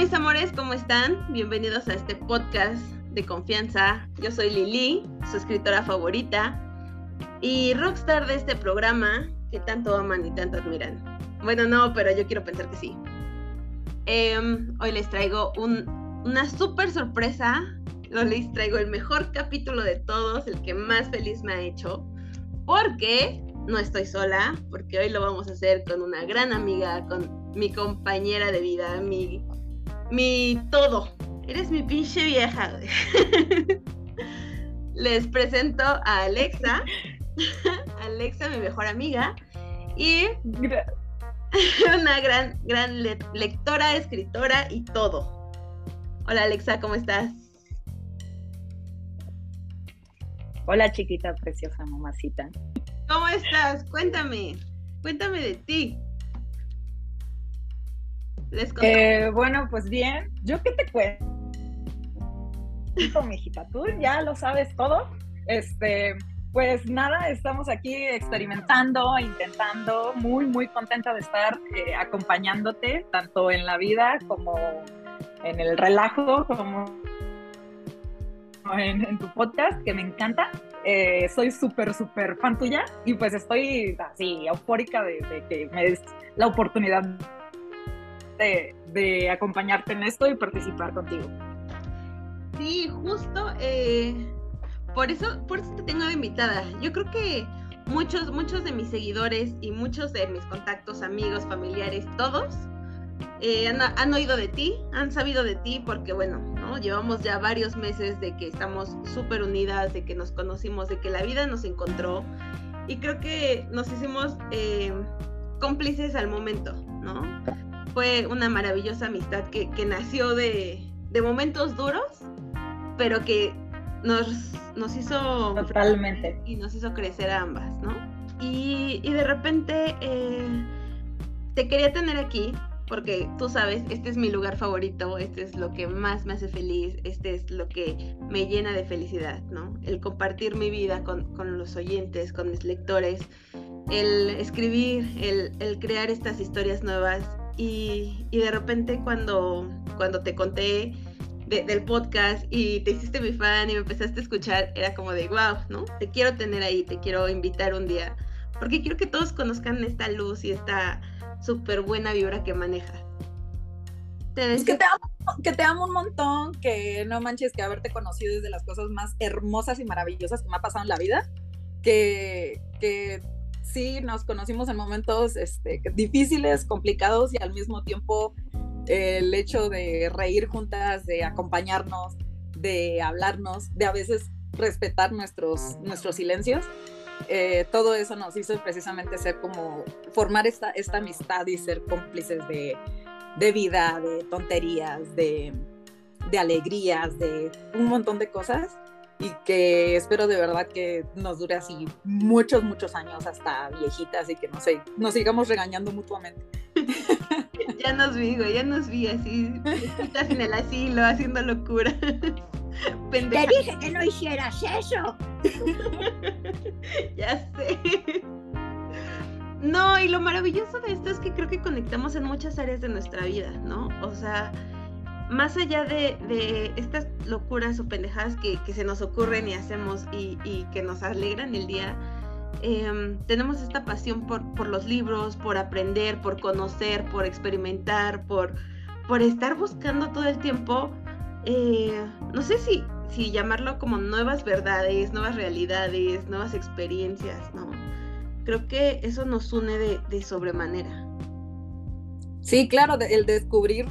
mis amores, ¿cómo están? Bienvenidos a este podcast de confianza. Yo soy Lili, su escritora favorita y rockstar de este programa que tanto aman y tanto admiran. Bueno, no, pero yo quiero pensar que sí. Em, hoy les traigo una súper sorpresa. Les traigo el mejor capítulo de todos, el que más feliz me ha hecho. Porque no estoy sola, porque hoy lo vamos a hacer con una gran amiga, con mi compañera de vida, mi mi todo. Eres mi pinche vieja. Les presento a Alexa. Alexa, mi mejor amiga. Y una gran, gran lectora, escritora y todo. Hola Alexa, ¿cómo estás? Hola chiquita, preciosa mamacita. ¿Cómo estás? Cuéntame, cuéntame de ti. Eh, bueno, pues bien, ¿yo qué te cuento? Mi hijita, tú ya lo sabes todo. Este, pues nada, estamos aquí experimentando, intentando, muy, muy contenta de estar eh, acompañándote, tanto en la vida como en el relajo, como en, tu podcast, que me encanta. Eh, soy súper, súper fan tuya y pues estoy así eufórica de, de que me des la oportunidad de, acompañarte en esto y participar contigo. Sí, justo eh, por eso, por eso te tengo invitada. Yo creo que muchos, muchos de mis seguidores y muchos de mis contactos, amigos, familiares, todos eh, han, oído de ti, han sabido de ti, porque bueno, ¿no? Llevamos ya varios meses de que estamos súper unidas, de que nos conocimos, de que la vida nos encontró y creo que nos hicimos eh, cómplices al momento, ¿no? Fue una maravillosa amistad que, nació de, momentos duros, pero que nos, nos hizo... Totalmente. Y nos hizo crecer a ambas, ¿no? Y, de repente eh, te quería tener aquí porque tú sabes, este es mi lugar favorito, este es lo que más me hace feliz, este es lo que me llena de felicidad, ¿no? El compartir mi vida con, los oyentes, con mis lectores, el escribir, el, el crear estas historias nuevas y, de repente cuando, cuando te conté del podcast y te hiciste mi fan y me empezaste a escuchar, era como de, wow, ¿no? Te quiero tener ahí, te quiero invitar un día, porque quiero que todos conozcan esta luz y esta súper buena vibra que manejas. Es que te, amo, que te amo un montón, que no manches que haberte conocido es de las cosas más hermosas y maravillosas que me ha pasado en la vida, que, que sí nos conocimos en momentos este, difíciles, complicados y al mismo tiempo el hecho de reír juntas, de acompañarnos, de hablarnos, de a veces respetar nuestros, nuestros silencios. Eh, todo eso nos hizo precisamente ser como formar esta, esta amistad y ser cómplices de, de vida, de tonterías, de, de alegrías, de un montón de cosas y que espero de verdad que nos dure así muchos, muchos años hasta viejitas y que no sé, nos sigamos regañando mutuamente. ya nos vi, güey, ya nos vi así, estás en el asilo haciendo locura. Te dije que no hicieras eso. ya sé. No, y lo maravilloso de esto es que creo que conectamos en muchas áreas de nuestra vida, ¿no? O sea, más allá de, estas locuras o pendejadas que, se nos ocurren y hacemos y, que nos alegran el día, em, tenemos esta pasión por, los libros, por aprender, por conocer, por experimentar, por, estar buscando todo el tiempo, eh, no sé si, si llamarlo como nuevas verdades, nuevas realidades, nuevas experiencias, ¿no? Creo que eso nos une de, de sobremanera. Sí, claro, el descubrir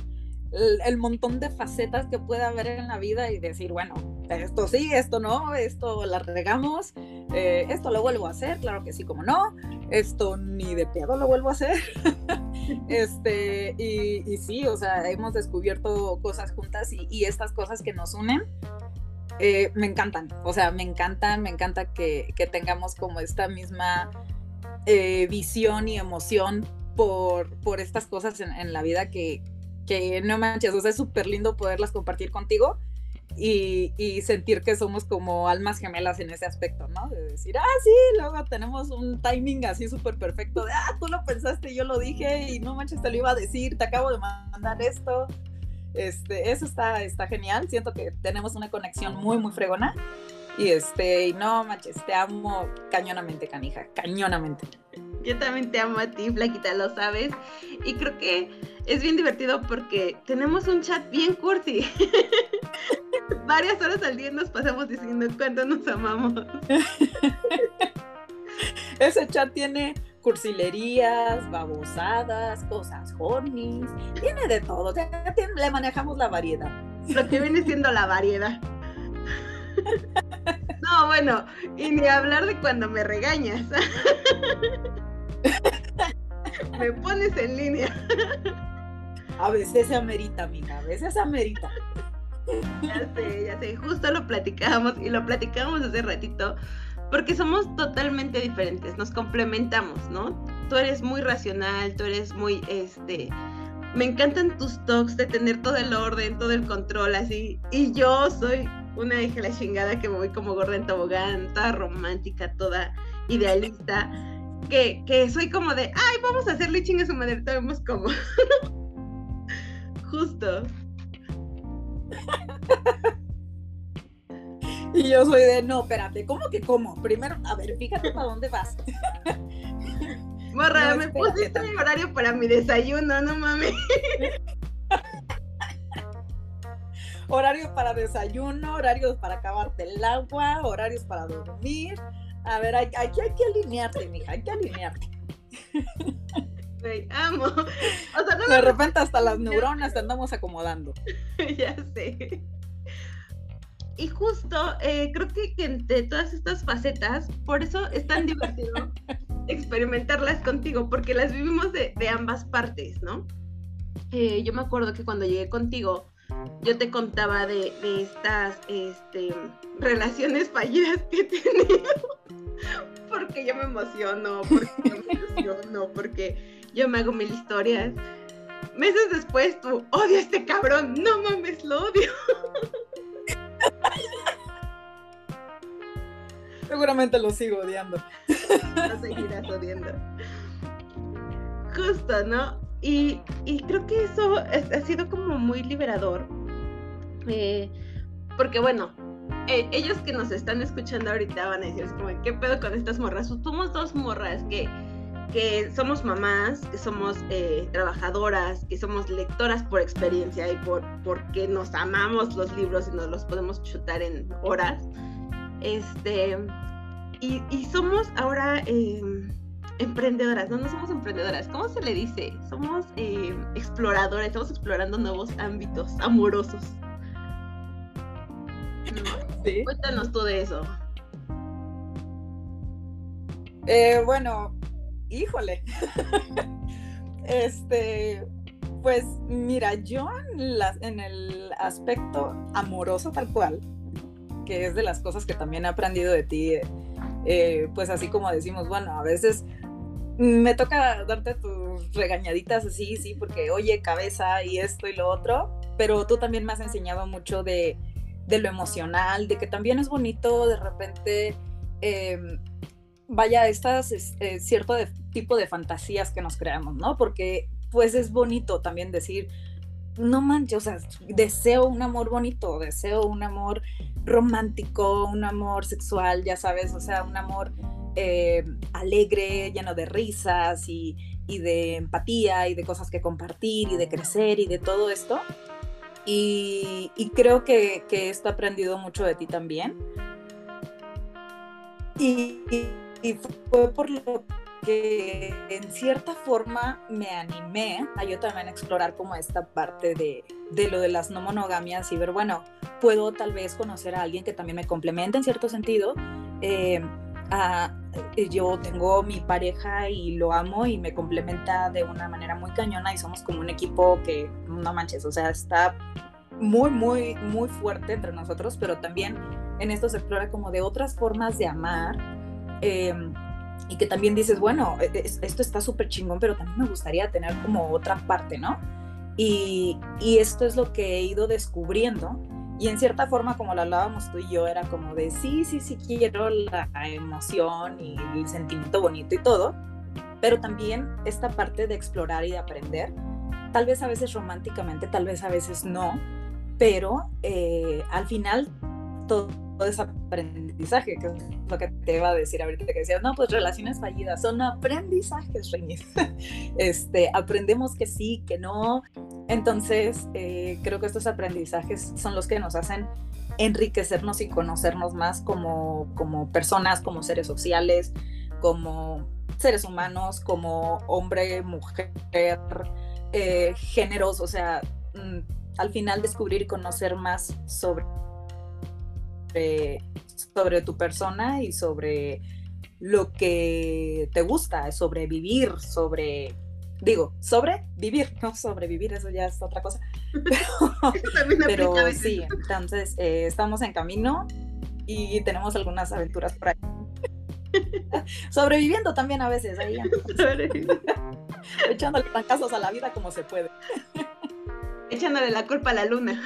el, montón de facetas que puede haber en la vida y decir, bueno, esto sí, esto no, esto la regamos, eh, esto lo vuelvo a hacer, claro que sí, como no, esto ni de pedo lo vuelvo a hacer. este, y, sí, o sea, hemos descubierto cosas juntas y, estas cosas que nos unen. Eh, me encantan, o sea, me encantan, me encanta que, tengamos como esta misma eh, visión y emoción por, por estas cosas en la vida que, que no manches, o sea, es súper lindo poderlas compartir contigo y, sentir que somos como almas gemelas en ese aspecto, ¿no? De decir, ah, sí, luego tenemos un timing así súper perfecto de, ah, tú lo pensaste, yo lo dije y no manches, te lo iba a decir, te acabo de mandar esto. Este, eso está, está genial. Siento que tenemos una conexión muy, muy fregona. Y este, no manches, te amo cañonamente, canija, cañonamente. Yo también te amo a ti, Flaquita, lo sabes. Y creo que es bien divertido porque tenemos un chat bien cursi. Varias horas al día nos pasamos diciendo cuánto nos amamos. Ese chat tiene cursilerías, babosadas, cosas hornies, tiene de todo, le manejamos la variedad. Lo que viene siendo la variedad. No, bueno, y ni hablar de cuando me regañas. Me pones en línea. A veces amerita, mija, a veces amerita. Ya sé, ya sé, justo lo platicábamos y lo platicábamos hace ratito porque somos totalmente diferentes, nos complementamos, ¿no? Tú eres muy racional, tú eres muy, este, me encantan tus talks de tener todo el orden, todo el control, así, y yo soy una hija la chingada que me voy como gorda en tobogán, toda romántica, toda idealista, que, que soy como de, ay, vamos a hacerle chinga a su madre, vemos como. Justo. Y yo soy de, no, espérate, ¿cómo que cómo? Primero, a ver, fíjate para dónde vas. Morra, me pusiste mi horario para mi desayuno, no mames. horarios para desayuno, horarios para acabarte el agua, horarios para dormir. A ver, aquí hay, que alinearte, mija, hay que alinearte. amo. de repente hasta las neuronas te andamos acomodando. ya sé. Y justo eh, creo que, entre todas estas facetas, por eso es tan divertido experimentarlas contigo, porque las vivimos de, ambas partes, ¿no? Eh, yo me acuerdo que cuando llegué contigo, yo te contaba de, estas este, relaciones fallidas que he tenido, porque yo me emociono, porque yo me emociono, porque yo me hago mil historias. Meses después tú, odio a este cabrón, no mames, lo odio. Seguramente lo sigo odiando. Lo seguirás odiando. Justo, ¿no? Y, creo que eso ha sido como muy liberador. Eh, porque bueno, eh, ellos que nos están escuchando ahorita van a decir, como, ¿qué pedo con estas morras? Somos dos morras que, que somos mamás, que somos eh, trabajadoras, que somos lectoras por experiencia y por porque nos amamos los libros y nos los podemos chutar en horas. Este, y, y somos ahora em, emprendedoras, no, no somos emprendedoras, ¿cómo se le dice? Somos eh, exploradoras, estamos explorando nuevos ámbitos amorosos. Cuéntanos tú de eso. Eh, bueno, híjole. este, pues mira, yo en, el aspecto amoroso tal cual, que es de las cosas que también he aprendido de ti, eh, pues así como decimos, bueno, a veces me toca darte tus regañaditas así, sí, porque oye, cabeza y esto y lo otro, pero tú también me has enseñado mucho de, lo emocional, de que también es bonito de repente, em, vaya, estas eh, cierto tipo de fantasías que nos creamos, ¿no? Porque pues es bonito también decir, no manches, o sea, deseo un amor bonito, deseo un amor romántico, un amor sexual, ya sabes, o sea, un amor eh, alegre, lleno de risas y, de empatía y de cosas que compartir y de crecer y de todo esto. Y, creo que, que, esto he aprendido mucho de ti también. Y, fue por lo que en cierta forma me animé a yo también explorar como esta parte de, de lo de las no monogamias y ver, bueno, puedo tal vez conocer a alguien que también me complemente en cierto sentido. Eh, eh, yo tengo mi pareja y lo amo y me complementa de una manera muy cañona y somos como un equipo que no manches, o sea, está muy, muy, muy fuerte entre nosotros, pero también en esto se explora como de otras formas de amar. Em, y que también dices, bueno, e, e, esto está súper chingón, pero también me gustaría tener como otra parte, ¿no? Y, y esto es lo que he ido descubriendo y en cierta forma, como lo hablábamos tú y yo, era como de sí, sí, sí quiero la emoción y el sentimiento bonito y todo, pero también esta parte de explorar y de aprender. tal vez a veces románticamente, tal vez a veces no, pero eh, al final todo, ese aprendizaje, que es lo que te iba a decir ahorita que decías, no, pues relaciones fallidas son aprendizajes, Renis. este, aprendemos que sí, que no. Entonces, eh, creo que estos aprendizajes son los que nos hacen enriquecernos y conocernos más como, como personas, como seres sociales, como seres humanos, como hombre, mujer, eh, géneros, o sea, mm, al final descubrir y conocer más sobre, sobre tu persona y sobre lo que te gusta, sobre vivir, sobre, digo, sobre vivir, no sobrevivir, eso ya es otra cosa. Pero, sí, entonces eh, estamos en camino y tenemos algunas aventuras por ahí. Sobreviviendo también a veces, ahí. Echándole fracasos a la vida como se puede. Echándole la culpa a la luna.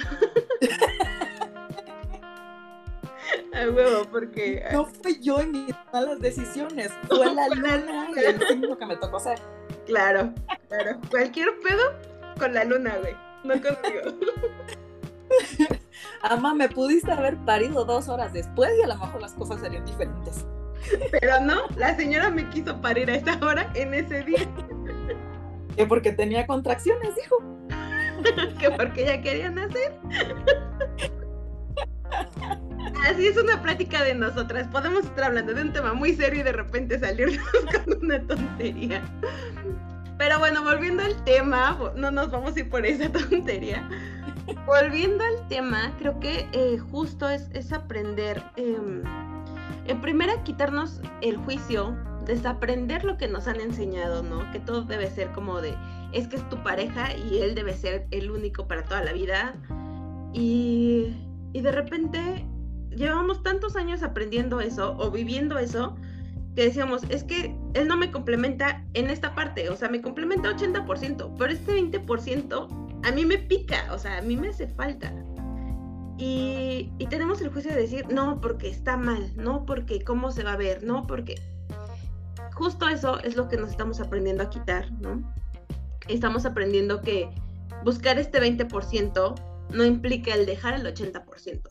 A huevo, porque. No fui yo en mis malas decisiones, fue la luna y el signo que me tocó hacer. Claro, claro. Cualquier pedo con la luna, güey. No conmigo. Ama, me pudiste haber parido dos horas después y a lo mejor las cosas serían diferentes. Pero no, la señora me quiso parir a esa hora en ese día. Que porque tenía contracciones, dijo. que porque ella quería nacer. Así es una plática de nosotras. Podemos estar hablando de un tema muy serio y de repente salirnos con una tontería. Pero bueno, volviendo al tema, no nos vamos a ir por esa tontería. Volviendo al tema, creo que eh, justo es, es aprender, em, en primera, quitarnos el juicio, desaprender lo que nos han enseñado, ¿no? Que todo debe ser como de, es que es tu pareja y él debe ser el único para toda la vida. Y, y de repente llevamos tantos años aprendiendo eso o viviendo eso que decíamos, es que él no me complementa en esta parte, o sea, me complementa 80%, pero este 20% a mí me pica, o sea, a mí me hace falta. Y, y, tenemos el juicio de decir, no, porque está mal, no, porque cómo se va a ver, no, porque... Justo eso es lo que nos estamos aprendiendo a quitar, ¿no? Estamos aprendiendo que buscar este 20% no implica el dejar el 80%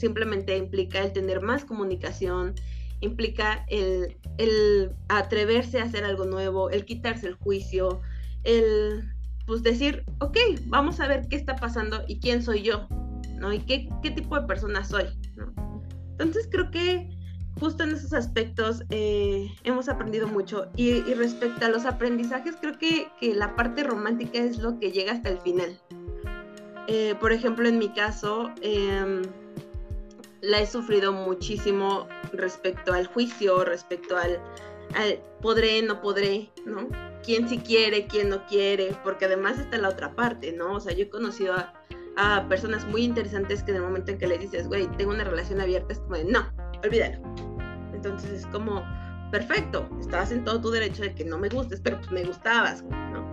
simplemente implica el tener más comunicación, implica el, atreverse a hacer algo nuevo, el quitarse el juicio, el pues decir, ok, vamos a ver qué está pasando y quién soy yo, ¿no? Y qué, tipo de persona soy, ¿no? Entonces creo que justo en esos aspectos eh, hemos aprendido mucho. Y, respecto a los aprendizajes, creo que, la parte romántica es lo que llega hasta el final. Eh, por ejemplo, en mi caso, em, la he sufrido muchísimo respecto al juicio, respecto al, podré, no podré, ¿no? Quién sí quiere, quién no quiere, porque además está la otra parte, ¿no? O sea, yo he conocido a, personas muy interesantes que en el momento en que les dices, güey, tengo una relación abierta, es como de, no, olvídalo. Entonces es como, perfecto, estabas en todo tu derecho de que no me gustes, pero pues me gustabas, ¿no?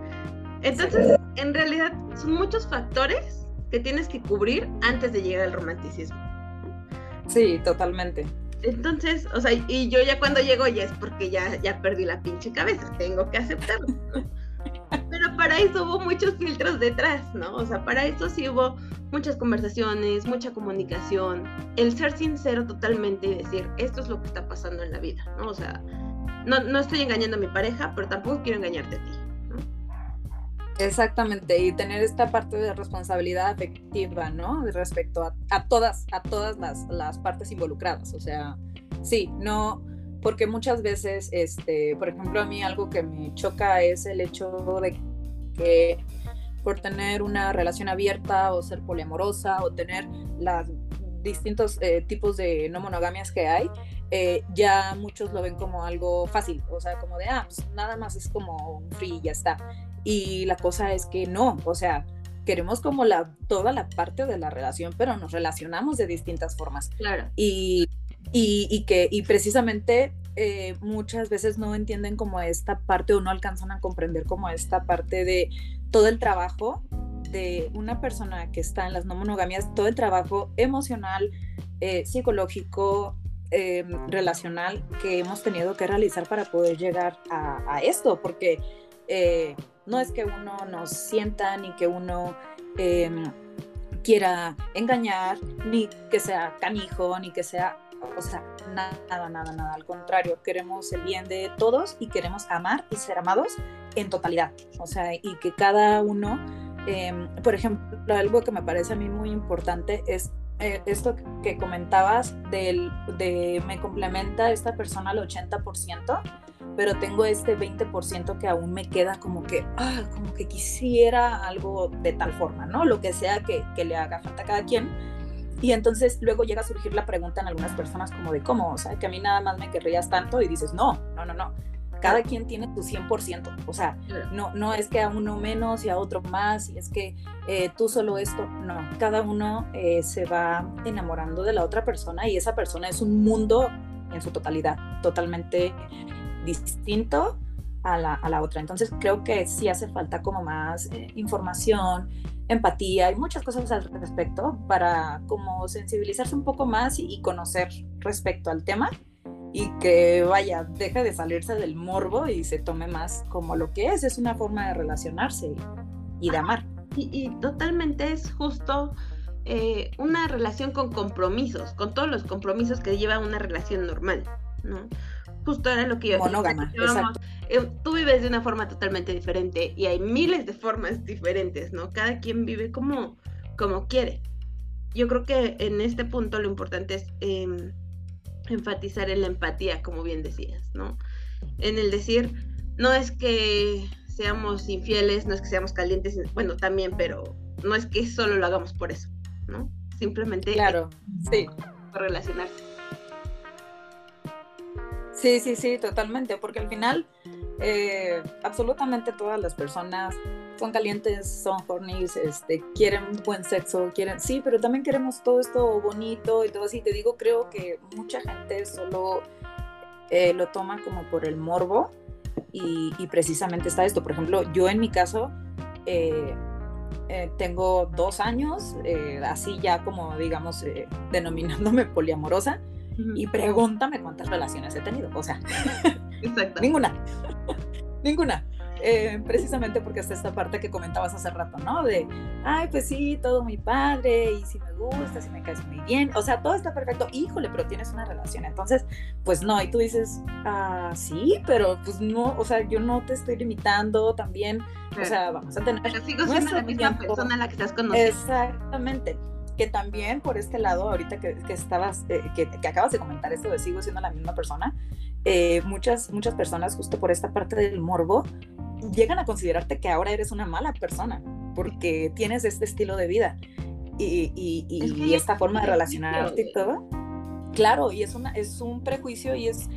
Entonces, en realidad, son muchos factores que tienes que cubrir antes de llegar al romanticismo. Sí, totalmente. Entonces, o sea, y yo ya cuando llego ya es porque ya, ya perdí la pinche cabeza, tengo que aceptarlo. Pero para eso hubo muchos filtros detrás, ¿no? O sea, para eso sí hubo muchas conversaciones, mucha comunicación, el ser sincero totalmente y decir, esto es lo que está pasando en la vida, ¿no? O sea, no, no estoy engañando a mi pareja, pero tampoco quiero engañarte a ti. Exactamente, y tener esta parte de responsabilidad afectiva, ¿no? Respecto a, todas, a todas las, partes involucradas. O sea, sí, no, porque muchas veces, este, por ejemplo, a mí algo que me choca es el hecho de que por tener una relación abierta o ser poliamorosa o tener los distintos eh, tipos de no monogamias que hay, eh, ya muchos lo ven como algo fácil, o sea, como de, ah, pues nada más es como un free y ya está. Y la cosa es que no, o sea, queremos como la, toda la parte de la relación, pero nos relacionamos de distintas formas. Claro. Y, y, que, y precisamente eh, muchas veces no entienden como esta parte o no alcanzan a comprender como esta parte de todo el trabajo de una persona que está en las no monogamias, todo el trabajo emocional, eh, psicológico, eh, relacional que hemos tenido que realizar para poder llegar a, a esto, porque no es que uno nos sienta ni que uno em, quiera engañar, ni que sea canijo, ni que sea, o sea, nada, nada, nada. Al contrario, queremos el bien de todos y queremos amar y ser amados en totalidad. O sea, y que cada uno, em, por ejemplo, algo que me parece a mí muy importante es eh, esto que comentabas del, de me complementa esta persona al 80%, pero tengo este 20% que aún me queda como que, ah, como que quisiera algo de tal forma, ¿no? Lo que sea que, que le haga falta a cada quien. Y entonces luego llega a surgir la pregunta en algunas personas como de cómo, o sea, que a mí nada más me querrías tanto y dices, no, no, no, no. Cada quien tiene su 100%, o sea, no, no es que a uno menos y a otro más, y es que eh, tú solo esto, no, cada uno eh, se va enamorando de la otra persona y esa persona es un mundo en su totalidad, totalmente distinto a la, a la otra. Entonces creo que sí hace falta como más eh, información, empatía y muchas cosas al respecto para como sensibilizarse un poco más y conocer respecto al tema y que vaya, deje de salirse del morbo y se tome más como lo que es, es una forma de relacionarse y, de amar. Y, totalmente es justo eh, una relación con compromisos, con todos los compromisos que lleva una relación normal, ¿no? Justo era lo que yo... Monógama, exacto. Eh, tú vives de una forma totalmente diferente y hay miles de formas diferentes, ¿no? Cada quien vive como, como quiere. Yo creo que en este punto lo importante es... Em, enfatizar en la empatía, como bien decías, ¿no? En el decir, no es que seamos infieles, no es que seamos calientes, bueno, también, pero no es que solo lo hagamos por eso, ¿no? Simplemente claro, sí. relacionarse. Sí, sí, sí, totalmente, porque al final eh, absolutamente todas las personas son calientes, son hornies, este, quieren buen sexo, quieren, sí, pero también queremos todo esto bonito y todo así. Te digo, creo que mucha gente solo eh, lo toma como por el morbo y, precisamente está esto. Por ejemplo, yo en mi caso eh, tengo dos años, así ya como digamos, denominándome poliamorosa y pregúntame cuántas relaciones he tenido. O sea, ninguna. ninguna. Eh, precisamente porque está esta parte que comentabas hace rato, ¿no? De, ay, pues sí, todo muy padre, y si me gusta, si me caes muy bien, o sea, todo está perfecto, híjole, pero tienes una relación, entonces, pues no, y tú dices, ah, sí, pero pues no, o sea, yo no te estoy limitando también, o sea, vamos a tener... Pero sigo siendo la misma persona a la que estás conociendo. Exactamente que también por este lado, ahorita que, estabas, eh, que, acabas de comentar esto de sigo siendo la misma persona, eh, muchas, muchas personas justo por esta parte del morbo llegan a considerarte que ahora eres una mala persona porque tienes este estilo de vida y, y, esta forma de relacionarte y todo. Claro, y es, una, es un prejuicio y es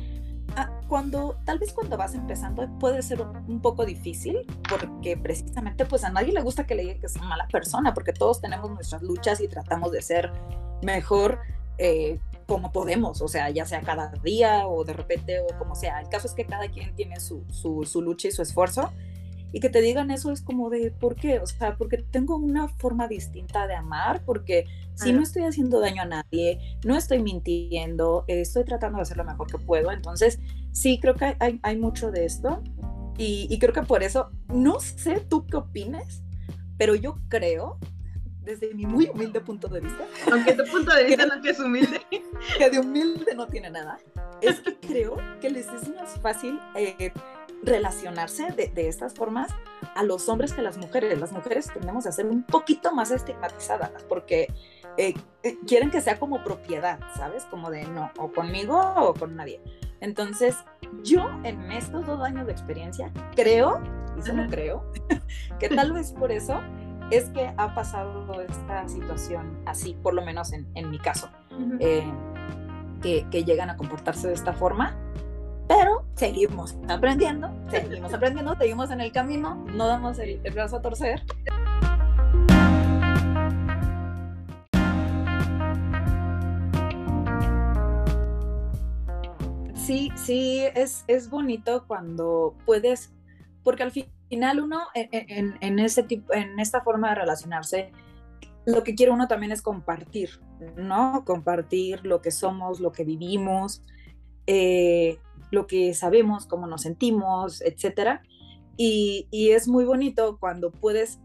cuando, tal vez cuando vas empezando puede ser un, poco difícil porque precisamente pues a nadie le gusta que le diga que es una mala persona porque todos tenemos nuestras luchas y tratamos de ser mejor eh, como podemos, o sea, ya sea cada día o de repente o como sea. El caso es que cada quien tiene su, su, su lucha y su esfuerzo y que te digan eso es como de, ¿por qué? O sea, porque tengo una forma distinta de amar, porque si no estoy haciendo daño a nadie, no estoy mintiendo, estoy tratando de hacer lo mejor que puedo, entonces sí, creo que hay, hay mucho de esto y, y, creo que por eso, no sé tú qué opines, pero yo creo, desde mi muy humilde punto de vista, aunque tu punto de vista no es humilde, que de humilde no tiene nada, es que creo que les es más fácil eh, relacionarse de, estas formas a los hombres que a las mujeres. Las mujeres tendemos a ser un poquito más estigmatizadas porque eh, eh, quieren que sea como propiedad, ¿sabes? Como de no, o conmigo o con nadie. Entonces, yo en estos dos años de experiencia creo, y solo creo, que tal vez por eso es que ha pasado esta situación así, por lo menos en, mi caso, eh, que, que llegan a comportarse de esta forma pero seguimos aprendiendo, seguimos aprendiendo, seguimos en el camino, no damos el, brazo a torcer. Sí, sí, es, es bonito cuando puedes, porque al final uno en, en, ese tipo, en esta forma de relacionarse, lo que quiere uno también es compartir, ¿no? Compartir lo que somos, lo que vivimos, eh, lo que sabemos, cómo nos sentimos, etcétera. Y, es muy bonito cuando puedes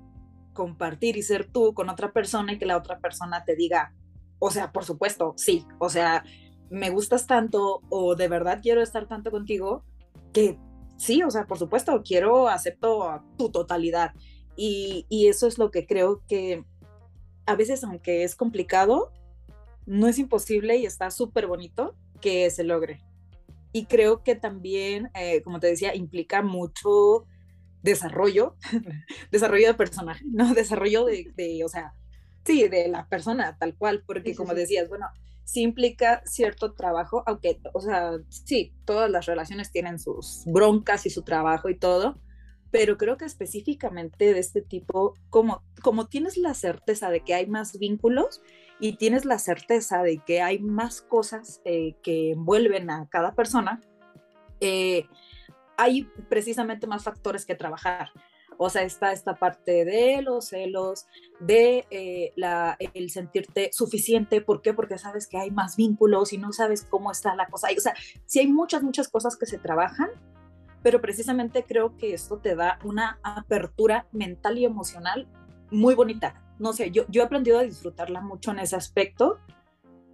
compartir y ser tú con otra persona y que la otra persona te diga, o sea, por supuesto, sí, o sea, me gustas tanto o de verdad quiero estar tanto contigo que sí, o sea, por supuesto, quiero, acepto tu totalidad. Y, y eso es lo que creo que a veces, aunque es complicado, no es imposible y está súper bonito que se logre. Y creo que también, eh, como te decía, implica mucho desarrollo, desarrollo de personaje, ¿no? Desarrollo de, de, o sea, sí, de la persona tal cual, porque como decías, bueno, sí implica cierto trabajo, aunque, o sea, sí, todas las relaciones tienen sus broncas y su trabajo y todo, pero creo que específicamente de este tipo, como, como tienes la certeza de que hay más vínculos y tienes la certeza de que hay más cosas eh, que envuelven a cada persona, eh, hay precisamente más factores que trabajar. O sea, está esta parte de los celos, de eh, el sentirte suficiente. ¿Por qué? Porque sabes que hay más vínculos y no sabes cómo está la cosa. O sea, sí hay muchas, muchas cosas que se trabajan, pero precisamente creo que esto te da una apertura mental y emocional muy bonita. No sé, yo, yo he aprendido a disfrutarla mucho en ese aspecto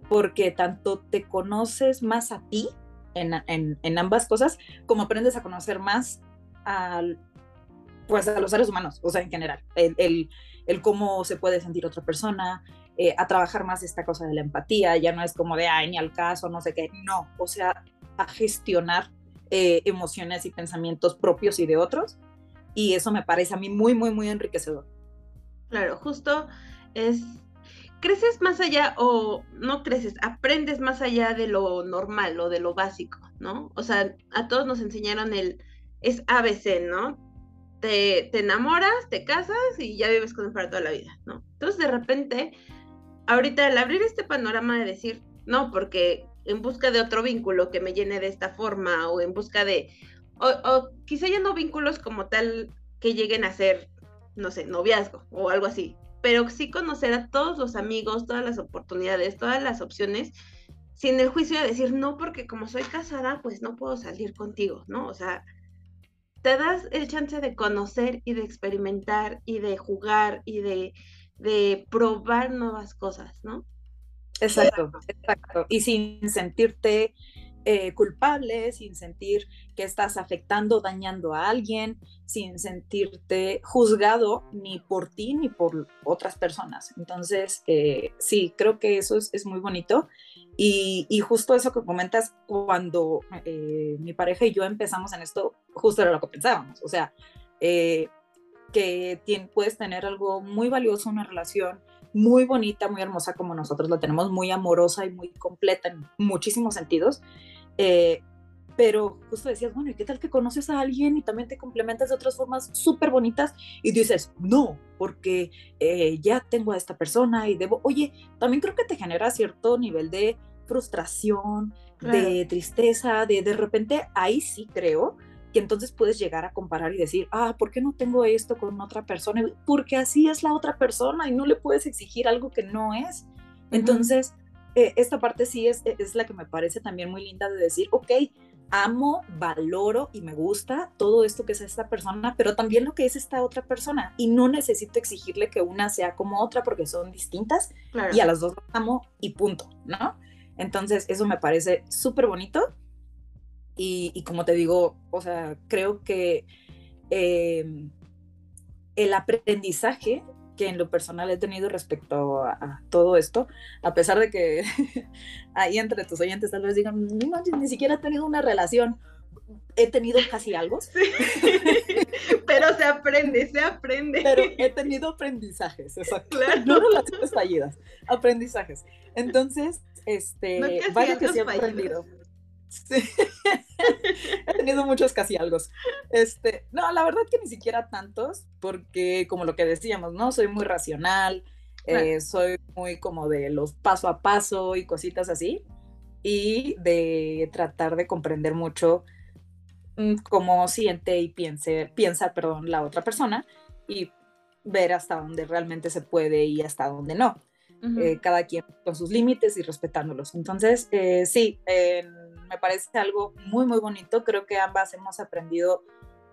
porque tanto te conoces más a ti en, en, ambas cosas, como aprendes a conocer más al pues a los seres humanos, o sea, en general, el, el, el cómo se puede sentir otra persona, eh, a trabajar más esta cosa de la empatía, ya no es como de, ay, ni al caso, no sé qué, no, o sea, a gestionar eh, emociones y pensamientos propios y de otros, y eso me parece a mí muy, muy, muy enriquecedor. Claro, justo es, creces más allá o no creces, aprendes más allá de lo normal o de lo básico, ¿no? O sea, a todos nos enseñaron el, es ABC, ¿no? te, enamoras, te casas y ya vives con él para toda la vida, ¿no? Entonces de repente, ahorita al abrir este panorama de decir, no, porque en busca de otro vínculo que me llene de esta forma o en busca de, o, quizá ya no vínculos como tal que lleguen a ser, no sé, noviazgo o algo así, pero sí conocer a todos los amigos, todas las oportunidades, todas las opciones, sin el juicio de decir, no, porque como soy casada, pues no puedo salir contigo, ¿no? O sea, te das el chance de conocer y de experimentar y de jugar y de, de probar nuevas cosas, ¿no? Exacto, exacto. Y sin sentirte eh, culpable, sin sentir que estás afectando, dañando a alguien, sin sentirte juzgado ni por ti ni por otras personas. Entonces, eh, sí, creo que eso es, es muy bonito. Y, y, justo eso que comentas, cuando eh, mi pareja y yo empezamos en esto, justo era lo que pensábamos. O sea, que puedes tener algo muy valioso, una relación muy bonita, muy hermosa como nosotros la tenemos, muy amorosa y muy completa en muchísimos sentidos. Eh, pero justo decías, bueno, ¿y qué tal que conoces a alguien y también te complementas de otras formas súper bonitas? Y dices, no, porque eh, ya tengo a esta persona y debo, oye, también creo que te genera cierto nivel de frustración, de tristeza, de de repente ahí sí creo que entonces puedes llegar a comparar y decir, ah, ¿por qué no tengo esto con otra persona? Porque así es la otra persona y no le puedes exigir algo que no es. Entonces, eh, esta parte sí es, es la que me parece también muy linda de decir, ok, amo, valoro y me gusta todo esto que es esta persona, pero también lo que es esta otra persona. Y no necesito exigirle que una sea como otra porque son distintas y a las dos amo y punto, ¿no? Entonces, eso me parece súper bonito. Y, y, como te digo, o sea, creo que eh, el aprendizaje que en lo personal he tenido respecto a, todo esto, a pesar de que ahí entre tus oyentes tal vez digan, no, ni siquiera he tenido una relación, he tenido casi algo. Pero se aprende, se aprende. Pero he tenido aprendizajes, exacto. No relaciones fallidas, aprendizajes. Entonces, este, vaya que sí he aprendido. He tenido muchos casi algo. Este, no, la verdad que ni siquiera tantos, porque como lo que decíamos, ¿no? Soy muy racional, eh, soy muy como de los paso a paso y cositas así, y de tratar de comprender mucho mm, cómo siente y piense, piensa, perdón, la otra persona y ver hasta dónde realmente se puede y hasta dónde no. Eh, cada quien con sus límites y respetándolos. Entonces, eh, sí, me parece algo muy, muy bonito. Creo que ambas hemos aprendido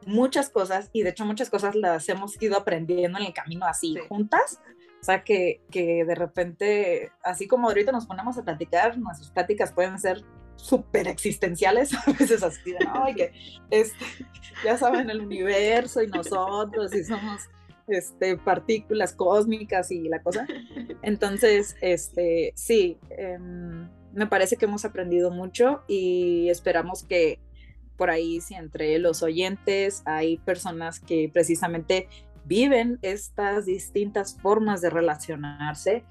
muchas cosas y de hecho muchas cosas las hemos ido aprendiendo en el camino así juntas. O sea, que, que de repente, así como ahorita nos ponemos a platicar, nuestras pláticas pueden ser súper existenciales, a veces así ay, que este, ya saben, el universo y nosotros y somos este, partículas cósmicas y la cosa. Entonces, este, sí, em, me parece que hemos aprendido mucho y esperamos que por ahí, si entre los oyentes hay personas que precisamente viven estas distintas formas de relacionarse,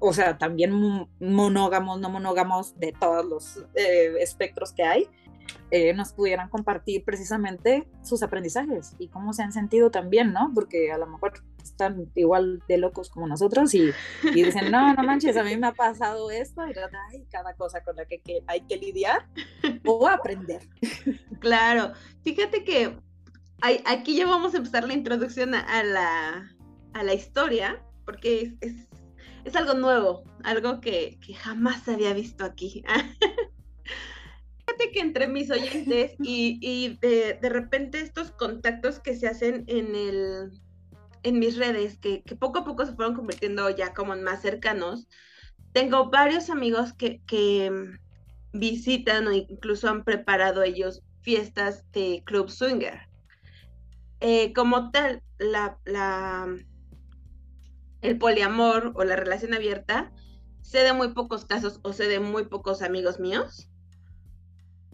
o sea, también monógamos, no monógamos, de todos los eh, espectros que hay, eh, nos pudieran compartir precisamente sus aprendizajes y cómo se han sentido también, ¿no? Porque a lo mejor están igual de locos como nosotros y, dicen, no, no manches, a mí me ha pasado esto y hay cada cosa con la que, hay que lidiar o aprender. Claro, fíjate que aquí ya vamos a empezar la introducción a, la, a la, historia, porque es, es, algo nuevo, algo que, que jamás había visto aquí. Fíjate que entre mis oyentes y, y de, de, repente estos contactos que se hacen en el en mis redes, que, que, poco a poco se fueron convirtiendo ya como más cercanos, tengo varios amigos que, que visitan o incluso han preparado ellos fiestas de Club Swinger. Eh, como tal, la, la, el poliamor o la relación abierta sé de muy pocos casos o sé de muy pocos amigos míos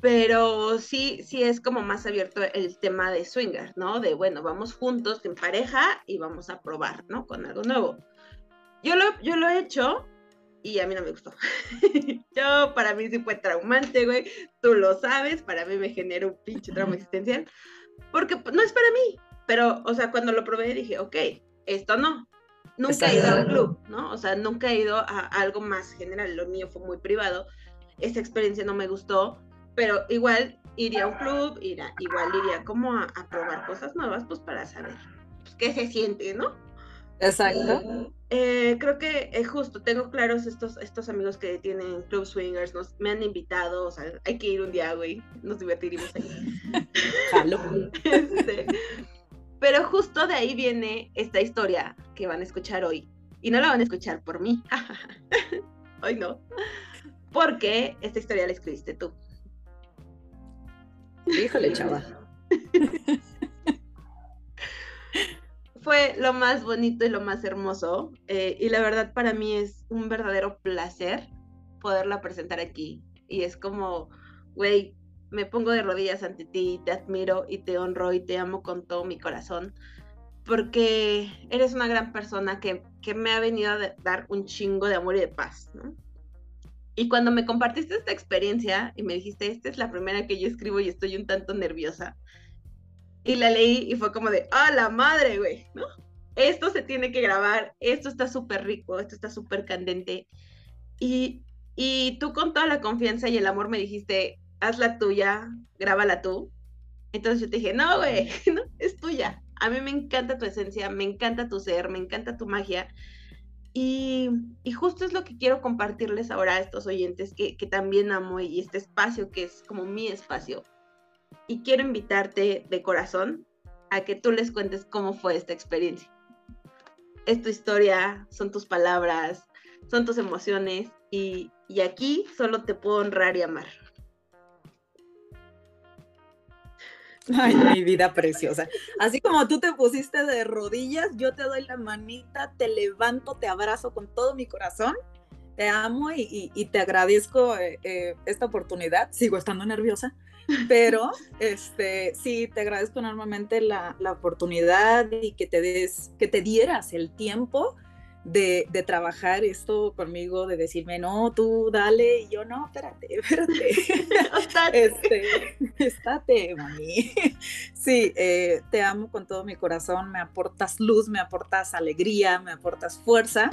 pero sí, sí es como más abierto el tema de swinger, ¿no? De, bueno, vamos juntos en pareja y vamos a probar, ¿no? Con algo nuevo. Yo lo, yo lo he hecho y a mí no me gustó. yo, para mí sí fue traumante, güey. Tú lo sabes, para mí me generó un pinche trauma existencial. Porque pues, no es para mí. Pero, o sea, cuando lo probé dije, ok, esto no. Nunca he ido a un club, ¿no? O sea, nunca he ido a, a algo más general. Lo mío fue muy privado. Esa experiencia no me gustó pero igual iría a un club, iría, igual iría como a, probar cosas nuevas, pues para saber pues, qué se siente, ¿no? Exacto. Eh, creo que es justo, tengo claros estos, estos amigos que tienen Club Swingers, nos, me han invitado, o sea, hay que ir un día, güey, nos divertiremos ahí. este, pero justo de ahí viene esta historia que van a escuchar hoy. Y no la van a escuchar por mí. hoy no. Porque esta historia la escribiste tú. Híjole, chava. Fue lo más bonito y lo más hermoso. Eh, y la verdad para mí es un verdadero placer poderla presentar aquí. Y es como, güey, me pongo de rodillas ante ti, te admiro y te honro y te amo con todo mi corazón. Porque eres una gran persona que, que me ha venido a dar un chingo de amor y de paz, ¿no? Y cuando me compartiste esta experiencia y me dijiste, esta es la primera que yo escribo y estoy un tanto nerviosa, y la leí y fue como de, ¡ah, la madre, güey! Esto se tiene que grabar, esto está súper rico, esto está súper candente. Y, y tú con toda la confianza y el amor me dijiste, haz la tuya, grábala tú. Entonces yo te dije, no, güey, no, es tuya. A mí me encanta tu esencia, me encanta tu ser, me encanta tu magia. Y, justo es lo que quiero compartirles ahora a estos oyentes que, también amo y este espacio que es como mi espacio. Y quiero invitarte de corazón a que tú les cuentes cómo fue esta experiencia. Es tu historia, son tus palabras, son tus emociones y, y aquí solo te puedo honrar y amar. Ay, mi vida preciosa. Así como tú te pusiste de rodillas, yo te doy la manita, te levanto, te abrazo con todo mi corazón. Te amo y, te agradezco eh, eh, esta oportunidad. Sigo estando nerviosa, pero este, sí, te agradezco enormemente la, la oportunidad y que te des, que te dieras el tiempo de, de, trabajar esto conmigo, de decirme, no, tú dale, y yo, no, espérate, espérate. este, estate, mami. Sí, eh, te amo con todo mi corazón, me aportas luz, me aportas alegría, me aportas fuerza.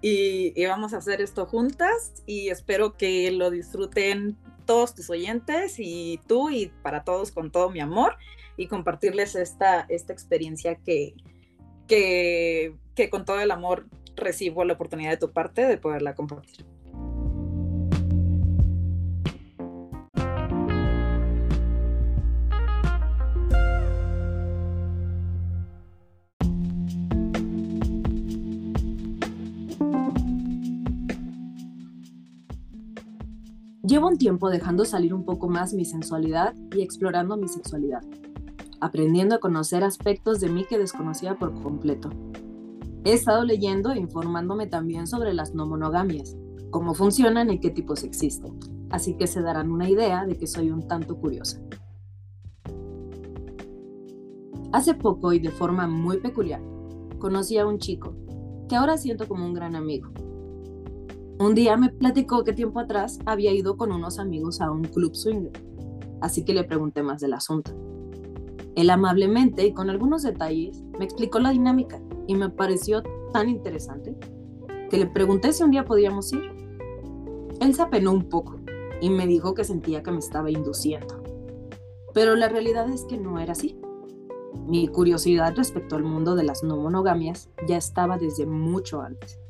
Y, y, vamos a hacer esto juntas y espero que lo disfruten todos tus oyentes y tú y para todos con todo mi amor y compartirles esta, esta experiencia que, que, que con todo el amor recibo la oportunidad de tu parte de poderla compartir. Llevo un tiempo dejando salir un poco más mi sensualidad y explorando mi sexualidad, aprendiendo a conocer aspectos de mí que desconocía por completo. He estado leyendo e informándome también sobre las no monogamias, cómo funcionan y qué tipos existen, así que se darán una idea de que soy un tanto curiosa. Hace poco y de forma muy peculiar, conocí a un chico, que ahora siento como un gran amigo. Un día me platicó que tiempo atrás había ido con unos amigos a un club swinger, así que le pregunté más del asunto. Él amablemente y con algunos detalles me explicó la dinámica y me pareció tan interesante que le pregunté si un día podíamos ir. Él se apenó un poco y me dijo que sentía que me estaba induciendo. Pero la realidad es que no era así. Mi curiosidad respecto al mundo de las no monogamias ya estaba desde mucho antes.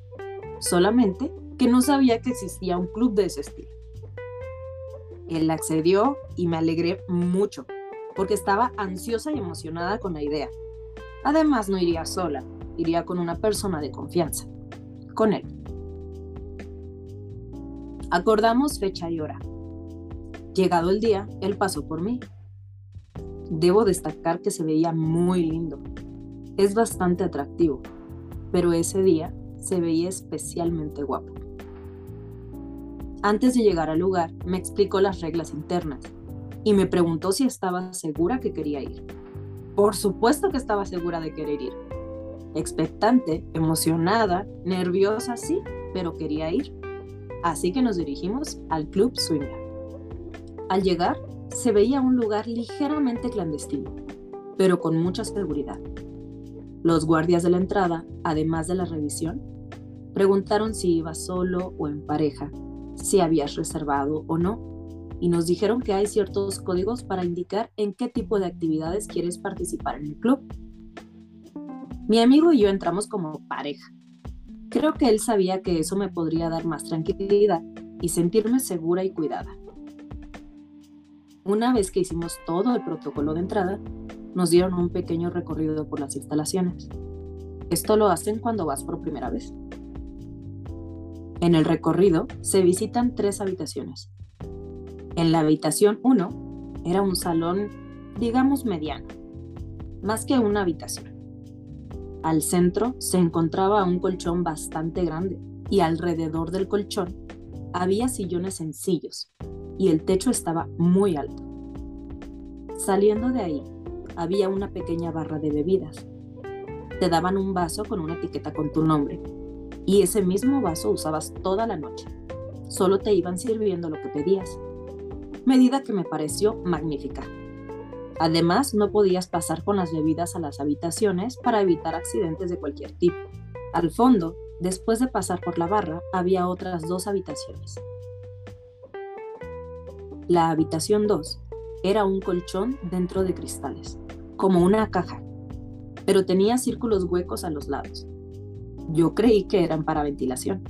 Solamente que no sabía que existía un club de ese estilo. Él accedió y me alegré mucho, porque estaba ansiosa y emocionada con la idea. Además, no iría sola, iría con una persona de confianza, con él. Acordamos fecha y hora. Llegado el día, él pasó por mí. Debo destacar que se veía muy lindo. Es bastante atractivo, pero ese día se veía especialmente guapo. Antes de llegar al lugar, me explicó las reglas internas y me preguntó si estaba segura que quería ir. Por supuesto que estaba segura de querer ir. Expectante, emocionada, nerviosa, sí, pero quería ir. Así que nos dirigimos al Club Swinger. Al llegar, se veía un lugar ligeramente clandestino, pero con mucha seguridad. Los guardias de la entrada, además de la revisión, preguntaron si iba solo o en pareja si habías reservado o no, y nos dijeron que hay ciertos códigos para indicar en qué tipo de actividades quieres participar en el club. Mi amigo y yo entramos como pareja. Creo que él sabía que eso me podría dar más tranquilidad y sentirme segura y cuidada. Una vez que hicimos todo el protocolo de entrada, nos dieron un pequeño recorrido por las instalaciones. Esto lo hacen cuando vas por primera vez. En el recorrido se visitan tres habitaciones. En la habitación 1 era un salón, digamos, mediano, más que una habitación. Al centro se encontraba un colchón bastante grande y alrededor del colchón había sillones sencillos y el techo estaba muy alto. Saliendo de ahí había una pequeña barra de bebidas. Te daban un vaso con una etiqueta con tu nombre y ese mismo vaso usabas toda la noche. Solo te iban sirviendo lo que pedías. Medida que me pareció magnífica. Además, no podías pasar con las bebidas a las habitaciones para evitar accidentes de cualquier tipo. Al fondo, después de pasar por la barra, había otras dos habitaciones. La habitación 2 era un colchón dentro de cristales, como una caja, pero tenía círculos huecos a los lados. Yo creí que eran para ventilación.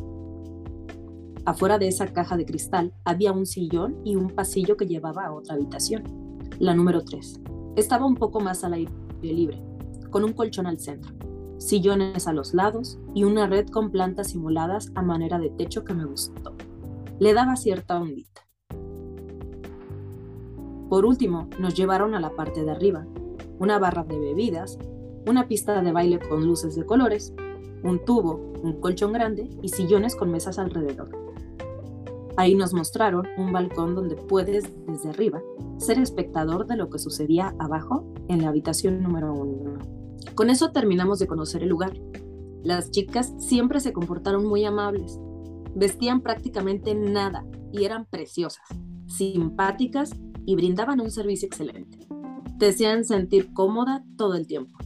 Afuera de esa caja de cristal había un sillón y un pasillo que llevaba a otra habitación, la número 3. Estaba un poco más al aire libre, con un colchón al centro, sillones a los lados y una red con plantas simuladas a manera de techo que me gustó. Le daba cierta ondita. Por último, nos llevaron a la parte de arriba, una barra de bebidas, una pista de baile con luces de colores un tubo, un colchón grande y sillones con mesas alrededor. Ahí nos mostraron un balcón donde puedes, desde arriba, ser espectador de lo que sucedía abajo en la habitación número uno. Con eso terminamos de conocer el lugar. Las chicas siempre se comportaron muy amables, vestían prácticamente nada y eran preciosas, simpáticas y brindaban un servicio excelente. Te hacían sentir cómoda todo el tiempo.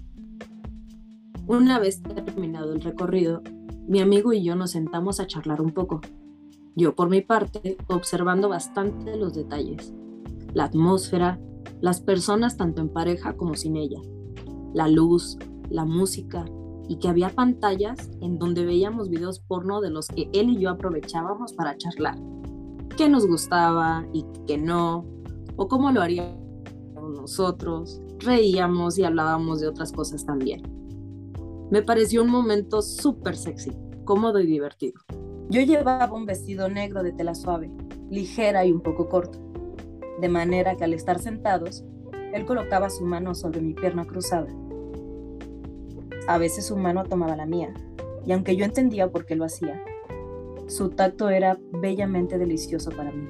Una vez terminado el recorrido, mi amigo y yo nos sentamos a charlar un poco. Yo por mi parte, observando bastante los detalles, la atmósfera, las personas tanto en pareja como sin ella, la luz, la música y que había pantallas en donde veíamos videos porno de los que él y yo aprovechábamos para charlar. Qué nos gustaba y qué no, o cómo lo haríamos nosotros. Reíamos y hablábamos de otras cosas también. Me pareció un momento súper sexy, cómodo y divertido. Yo llevaba un vestido negro de tela suave ligera y un poco corta, de manera que al estar sentados, él colocaba su mano sobre mi pierna cruzada. A veces su mano tomaba la mía, y aunque yo entendía por qué lo hacía, su tacto era bellamente delicioso para mí.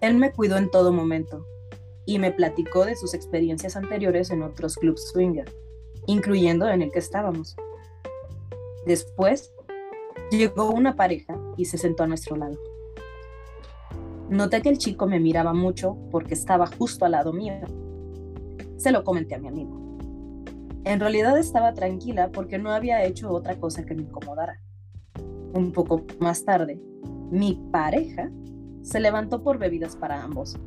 Él me cuidó en todo momento y me platicó de sus experiencias anteriores en otros clubs swinger, incluyendo en el que estábamos. Después, llegó una pareja y se sentó a nuestro lado. Noté que el chico me miraba mucho porque estaba justo al lado mío. Se lo comenté a mi amigo. En realidad estaba tranquila porque no había hecho otra cosa que me incomodara. Un poco más tarde, mi pareja se levantó por bebidas para ambos,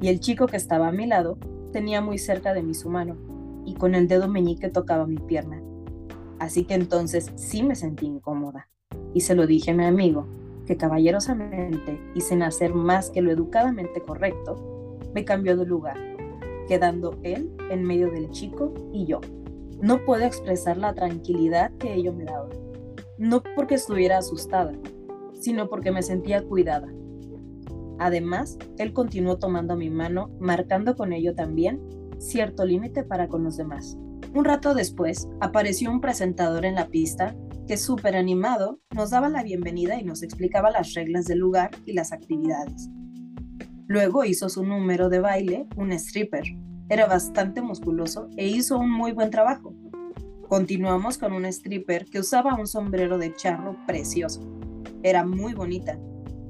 y el chico que estaba a mi lado tenía muy cerca de mí su mano, y con el dedo meñique tocaba mi pierna. Así que entonces sí me sentí incómoda, y se lo dije a mi amigo, que caballerosamente y sin hacer más que lo educadamente correcto, me cambió de lugar, quedando él en medio del chico y yo. No puedo expresar la tranquilidad que ello me daba, no porque estuviera asustada, sino porque me sentía cuidada, Además, él continuó tomando mi mano, marcando con ello también cierto límite para con los demás. Un rato después, apareció un presentador en la pista que súper animado nos daba la bienvenida y nos explicaba las reglas del lugar y las actividades. Luego hizo su número de baile, un stripper. Era bastante musculoso e hizo un muy buen trabajo. Continuamos con un stripper que usaba un sombrero de charro precioso. Era muy bonita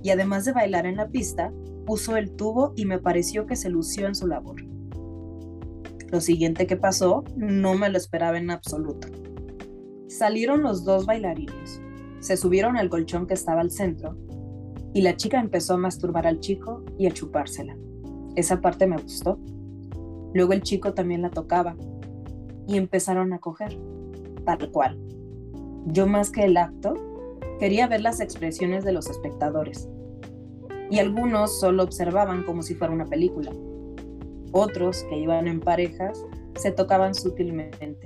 y además de bailar en la pista, puso el tubo y me pareció que se lució en su labor. Lo siguiente que pasó no me lo esperaba en absoluto. Salieron los dos bailarines, se subieron al colchón que estaba al centro y la chica empezó a masturbar al chico y a chupársela. Esa parte me gustó. Luego el chico también la tocaba y empezaron a coger, tal cual. Yo más que el acto, Quería ver las expresiones de los espectadores. Y algunos solo observaban como si fuera una película. Otros, que iban en parejas, se tocaban sutilmente,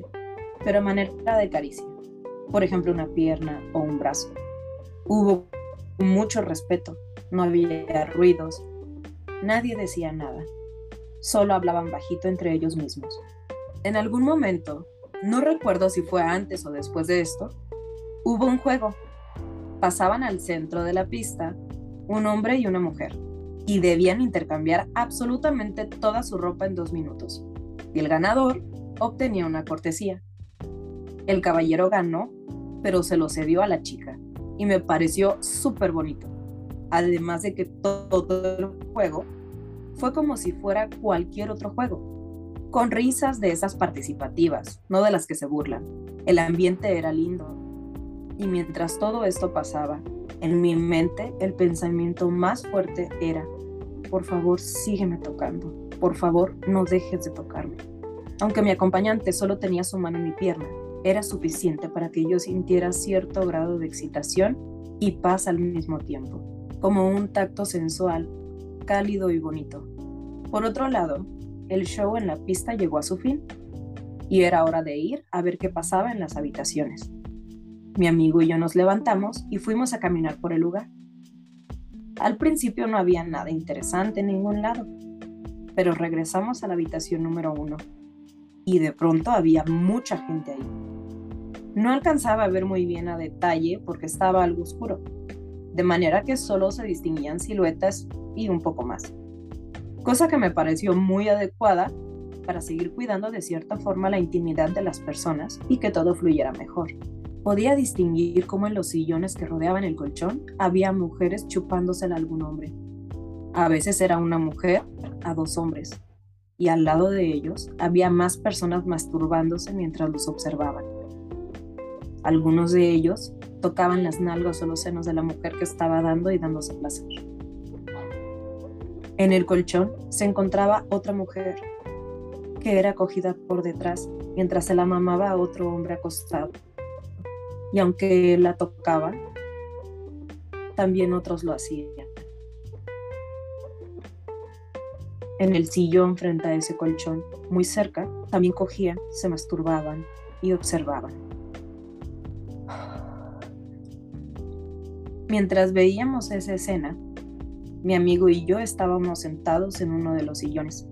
pero a manera de caricia. Por ejemplo, una pierna o un brazo. Hubo mucho respeto, no había ruidos, nadie decía nada, solo hablaban bajito entre ellos mismos. En algún momento, no recuerdo si fue antes o después de esto, hubo un juego pasaban al centro de la pista un hombre y una mujer, y debían intercambiar absolutamente toda su ropa en dos minutos. Y el ganador obtenía una cortesía. El caballero ganó, pero se lo cedió a la chica, y me pareció súper bonito. Además de que todo el juego fue como si fuera cualquier otro juego, con risas de esas participativas, no de las que se burlan. El ambiente era lindo, y mientras todo esto pasaba, en mi mente el pensamiento más fuerte era, por favor sígueme tocando, por favor no dejes de tocarme. Aunque mi acompañante solo tenía su mano en mi pierna, era suficiente para que yo sintiera cierto grado de excitación y paz al mismo tiempo, como un tacto sensual, cálido y bonito. Por otro lado, el show en la pista llegó a su fin y era hora de ir a ver qué pasaba en las habitaciones. Mi amigo y yo nos levantamos y fuimos a caminar por el lugar. Al principio no había nada interesante en ningún lado, pero regresamos a la habitación número uno y de pronto había mucha gente ahí. No alcanzaba a ver muy bien a detalle porque estaba algo oscuro, de manera que solo se distinguían siluetas y un poco más, cosa que me pareció muy adecuada para seguir cuidando de cierta forma la intimidad de las personas y que todo fluyera mejor. Podía distinguir cómo en los sillones que rodeaban el colchón había mujeres chupándosela a algún hombre. A veces era una mujer a dos hombres, y al lado de ellos había más personas masturbándose mientras los observaban. Algunos de ellos tocaban las nalgas o los senos de la mujer que estaba dando y dándose placer. En el colchón se encontraba otra mujer que era cogida por detrás mientras se la mamaba a otro hombre acostado y aunque la tocaba, también otros lo hacían. En el sillón frente a ese colchón, muy cerca, también cogían, se masturbaban y observaban. Mientras veíamos esa escena, Mi amigo y yo estábamos sentados en uno de los sillones.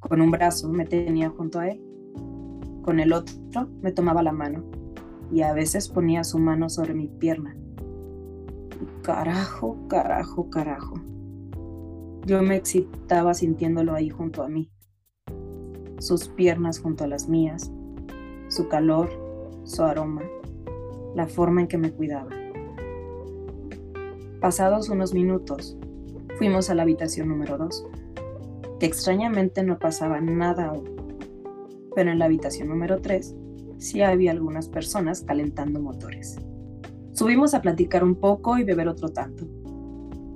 Con un brazo me tenía junto a él. Con el otro me tomaba la mano y a veces ponía su mano sobre mi pierna. carajo, carajo, carajo. Yo me excitaba sintiéndolo ahí junto a mí. Sus piernas junto a las mías, su calor, su aroma, la forma en que me cuidaba. Pasados unos minutos, fuimos a la habitación número 2, que extrañamente no pasaba nada aún. Pero en la habitación número 3 sí había algunas personas calentando motores. Subimos a platicar un poco y beber otro tanto.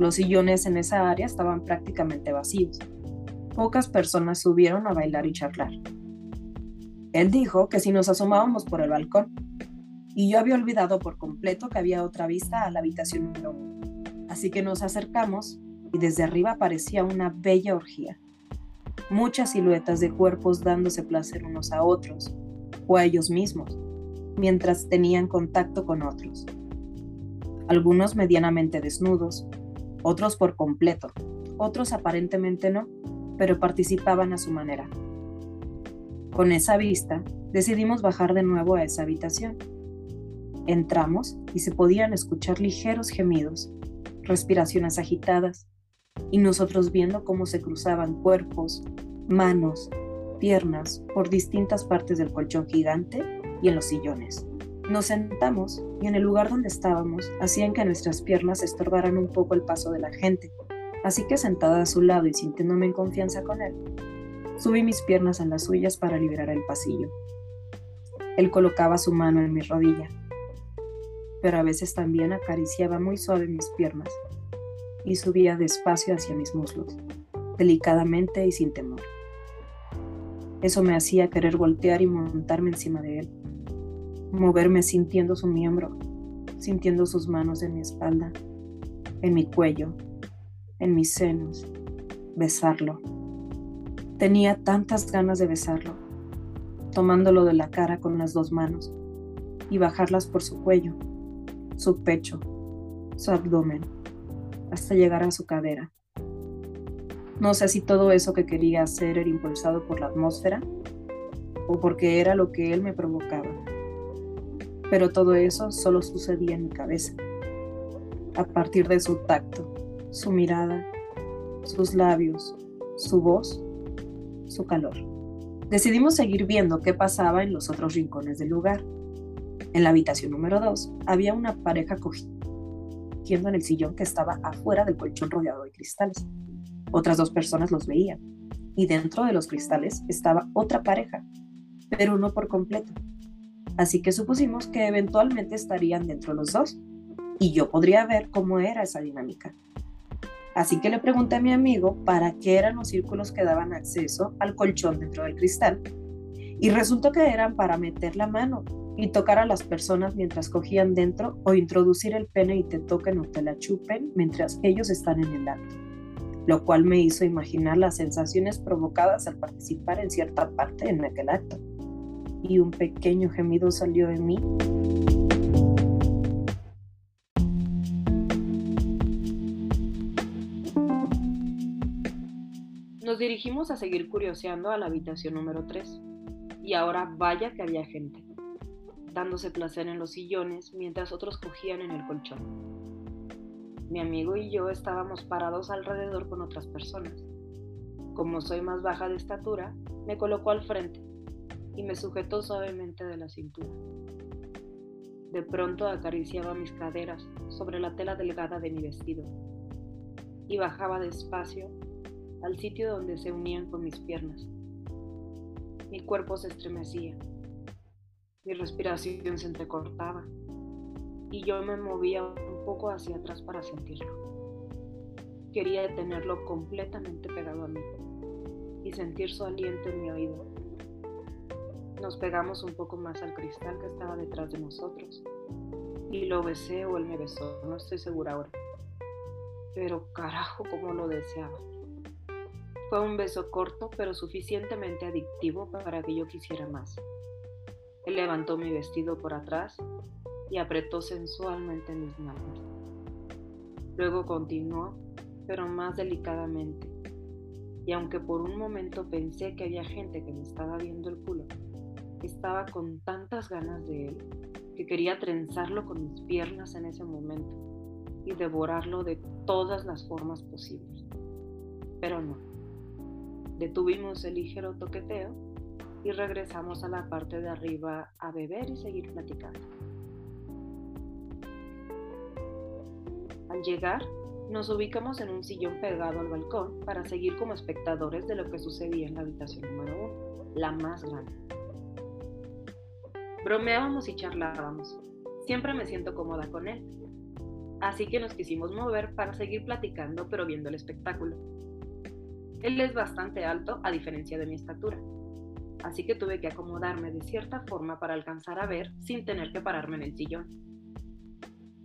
Los sillones en esa área estaban prácticamente vacíos. Pocas personas subieron a bailar y charlar. Él dijo que si nos asomábamos por el balcón, y yo había olvidado por completo que había otra vista a la habitación número uno. Así que nos acercamos y desde arriba parecía una bella orgía. Muchas siluetas de cuerpos dándose placer unos a otros, o a ellos mismos, mientras tenían contacto con otros. Algunos medianamente desnudos, otros por completo, otros aparentemente no, pero participaban a su manera. Con esa vista, decidimos bajar de nuevo a esa habitación. Entramos y se podían escuchar ligeros gemidos, respiraciones agitadas, y nosotros viendo cómo se cruzaban cuerpos, manos, piernas por distintas partes del colchón gigante y en los sillones. Nos sentamos y en el lugar donde estábamos hacían que nuestras piernas estorbaran un poco el paso de la gente, así que sentada a su lado y sintiéndome en confianza con él, subí mis piernas en las suyas para liberar el pasillo. Él colocaba su mano en mi rodilla, pero a veces también acariciaba muy suave mis piernas y subía despacio hacia mis muslos, delicadamente y sin temor. Eso me hacía querer voltear y montarme encima de él, moverme sintiendo su miembro, sintiendo sus manos en mi espalda, en mi cuello, en mis senos, besarlo. Tenía tantas ganas de besarlo, tomándolo de la cara con las dos manos y bajarlas por su cuello, su pecho, su abdomen hasta llegar a su cadera. No sé si todo eso que quería hacer era impulsado por la atmósfera o porque era lo que él me provocaba. Pero todo eso solo sucedía en mi cabeza, a partir de su tacto, su mirada, sus labios, su voz, su calor. Decidimos seguir viendo qué pasaba en los otros rincones del lugar. En la habitación número 2 había una pareja cogiendo en el sillón que estaba afuera del colchón rodeado de cristales. Otras dos personas los veían, y dentro de los cristales estaba otra pareja, pero no por completo. Así que supusimos que eventualmente estarían dentro los dos, y yo podría ver cómo era esa dinámica. Así que le pregunté a mi amigo para qué eran los círculos que daban acceso al colchón dentro del cristal, y resultó que eran para meter la mano y tocar a las personas mientras cogían dentro o introducir el pene y te toquen o te la chupen mientras ellos están en el acto, lo cual me hizo imaginar las sensaciones provocadas al participar en cierta parte en aquel acto. Y un pequeño gemido salió de mí. Nos dirigimos a seguir curioseando a la habitación número 3. Y ahora vaya que había gente dándose placer en los sillones mientras otros cogían en el colchón. Mi amigo y yo estábamos parados alrededor con otras personas. Como soy más baja de estatura, me colocó al frente y me sujetó suavemente de la cintura. De pronto acariciaba mis caderas sobre la tela delgada de mi vestido y bajaba despacio al sitio donde se unían con mis piernas. Mi cuerpo se estremecía mi respiración se entrecortaba y yo me movía un poco hacia atrás para sentirlo. Quería tenerlo completamente pegado a mí y sentir su aliento en mi oído. Nos pegamos un poco más al cristal que estaba detrás de nosotros y lo besé o él me besó, no estoy segura ahora. Pero carajo, como lo deseaba. Fue un beso corto pero suficientemente adictivo para que yo quisiera más. Levantó mi vestido por atrás y apretó sensualmente mis manos. Luego continuó pero más delicadamente. Y aunque por un momento pensé que había gente que me estaba viendo el culo, estaba con tantas ganas de él que quería trenzarlo con mis piernas en ese momento y devorarlo de todas las formas posibles. Pero no. Detuvimos el ligero toqueteo y regresamos a la parte de arriba a beber y seguir platicando. Al llegar, nos ubicamos en un sillón pegado al balcón para seguir como espectadores de lo que sucedía en la habitación número uno, la más grande. Bromeábamos y charlábamos. Siempre me siento cómoda con él. Así que nos quisimos mover para seguir platicando pero viendo el espectáculo. Él es bastante alto a diferencia de mi estatura, así que tuve que acomodarme de cierta forma para alcanzar a ver sin tener que pararme en el sillón.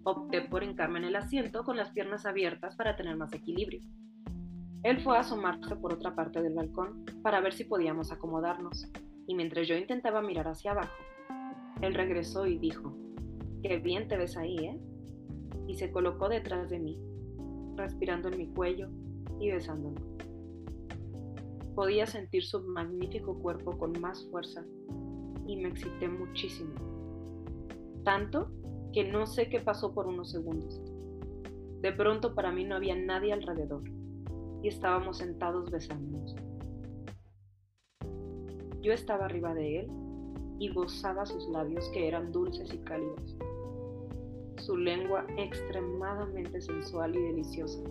Opté por hincarme en el asiento con las piernas abiertas para tener más equilibrio. Él fue a asomarse por otra parte del balcón para ver si podíamos acomodarnos, y mientras yo intentaba mirar hacia abajo, él regresó y dijo, Qué bien te ves ahí, ¿eh? Y se colocó detrás de mí, respirando en mi cuello y besándome. Podía sentir su magnífico cuerpo con más fuerza y me excité muchísimo. Tanto que no sé qué pasó por unos segundos. De pronto para mí no había nadie alrededor y estábamos sentados besándonos. Yo estaba arriba de él y gozaba sus labios que eran dulces y cálidos. Su lengua extremadamente sensual y deliciosa.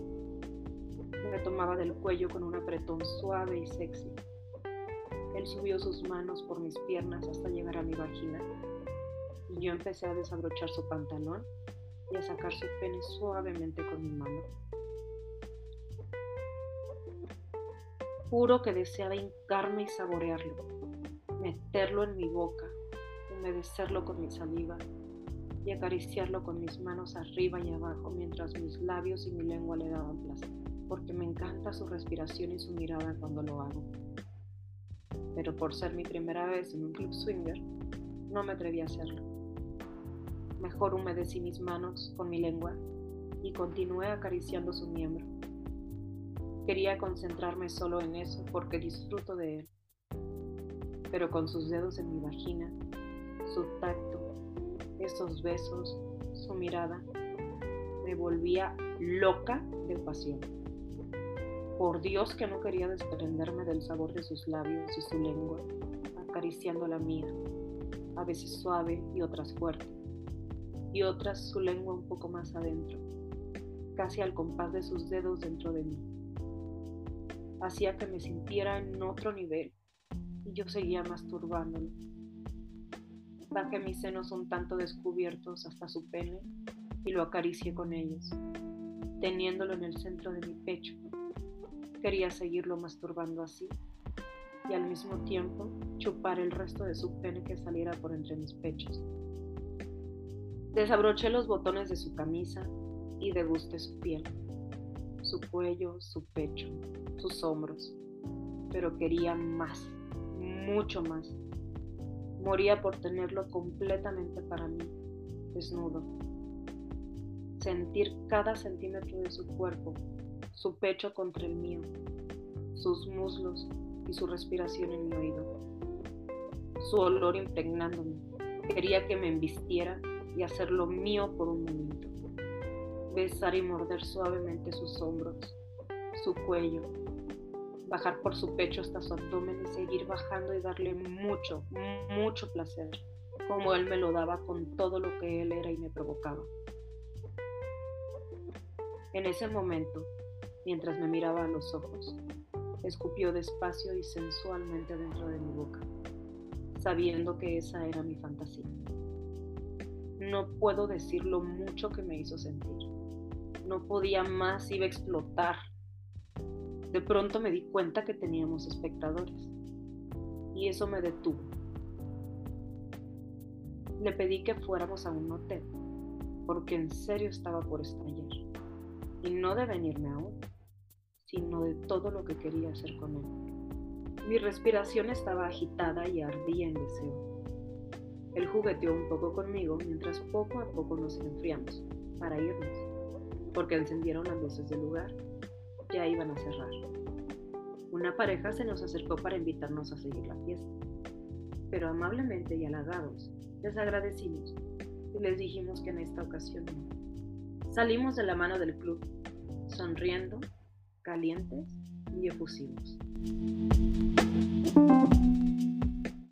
Me tomaba del cuello con un apretón suave y sexy. Él subió sus manos por mis piernas hasta llegar a mi vagina y yo empecé a desabrochar su pantalón y a sacar su pene suavemente con mi mano. Juro que deseaba hincarme y saborearlo, meterlo en mi boca, humedecerlo con mi saliva y acariciarlo con mis manos arriba y abajo mientras mis labios y mi lengua le daban placer, porque me encanta su respiración y su mirada cuando lo hago. Pero por ser mi primera vez en un club swinger, no me atreví a hacerlo. Mejor humedecí mis manos con mi lengua y continué acariciando su miembro. Quería concentrarme solo en eso porque disfruto de él pero con sus dedos en mi vagina, su tacto, esos besos, su mirada, me volvía loca de pasión. Por Dios que no quería desprenderme del sabor de sus labios y su lengua, acariciando la mía, a veces suave y otras fuerte, y otras su lengua un poco más adentro, casi al compás de sus dedos dentro de mí. Hacía que me sintiera en otro nivel, y yo seguía masturbándolo. Bajé mis senos un tanto descubiertos hasta su pene y lo acaricié con ellos, teniéndolo en el centro de mi pecho. Quería seguirlo masturbando así y al mismo tiempo chupar el resto de su pene que saliera por entre mis pechos. Desabroché los botones de su camisa y degusté su piel, su cuello, su pecho, sus hombros, pero quería más mucho más. Moría por tenerlo completamente para mí, desnudo. Sentir cada centímetro de su cuerpo, su pecho contra el mío, sus muslos y su respiración en mi oído. Su olor impregnándome. Quería que me embistiera y hacerlo mío por un momento. Besar y morder suavemente sus hombros, su cuello, bajar por su pecho hasta su abdomen y seguir bajando y darle mucho, mucho placer, como él me lo daba con todo lo que él era y me provocaba. En ese momento, mientras me miraba a los ojos, escupió despacio y sensualmente dentro de mi boca, sabiendo que esa era mi fantasía. No puedo decir lo mucho que me hizo sentir. No podía más, iba a explotar de pronto me di cuenta que teníamos espectadores y eso me detuvo. Le pedí que fuéramos a un hotel porque en serio estaba por estallar y no de venirme aún, sino de todo lo que quería hacer con él. Mi respiración estaba agitada y ardía en deseo. Él jugueteó un poco conmigo mientras poco a poco nos enfriamos para irnos, porque encendieron las luces del lugar ya iban a cerrar. Una pareja se nos acercó para invitarnos a seguir la fiesta, pero amablemente y halagados les agradecimos y les dijimos que en esta ocasión no. Salimos de la mano del club, sonriendo, calientes y efusivos.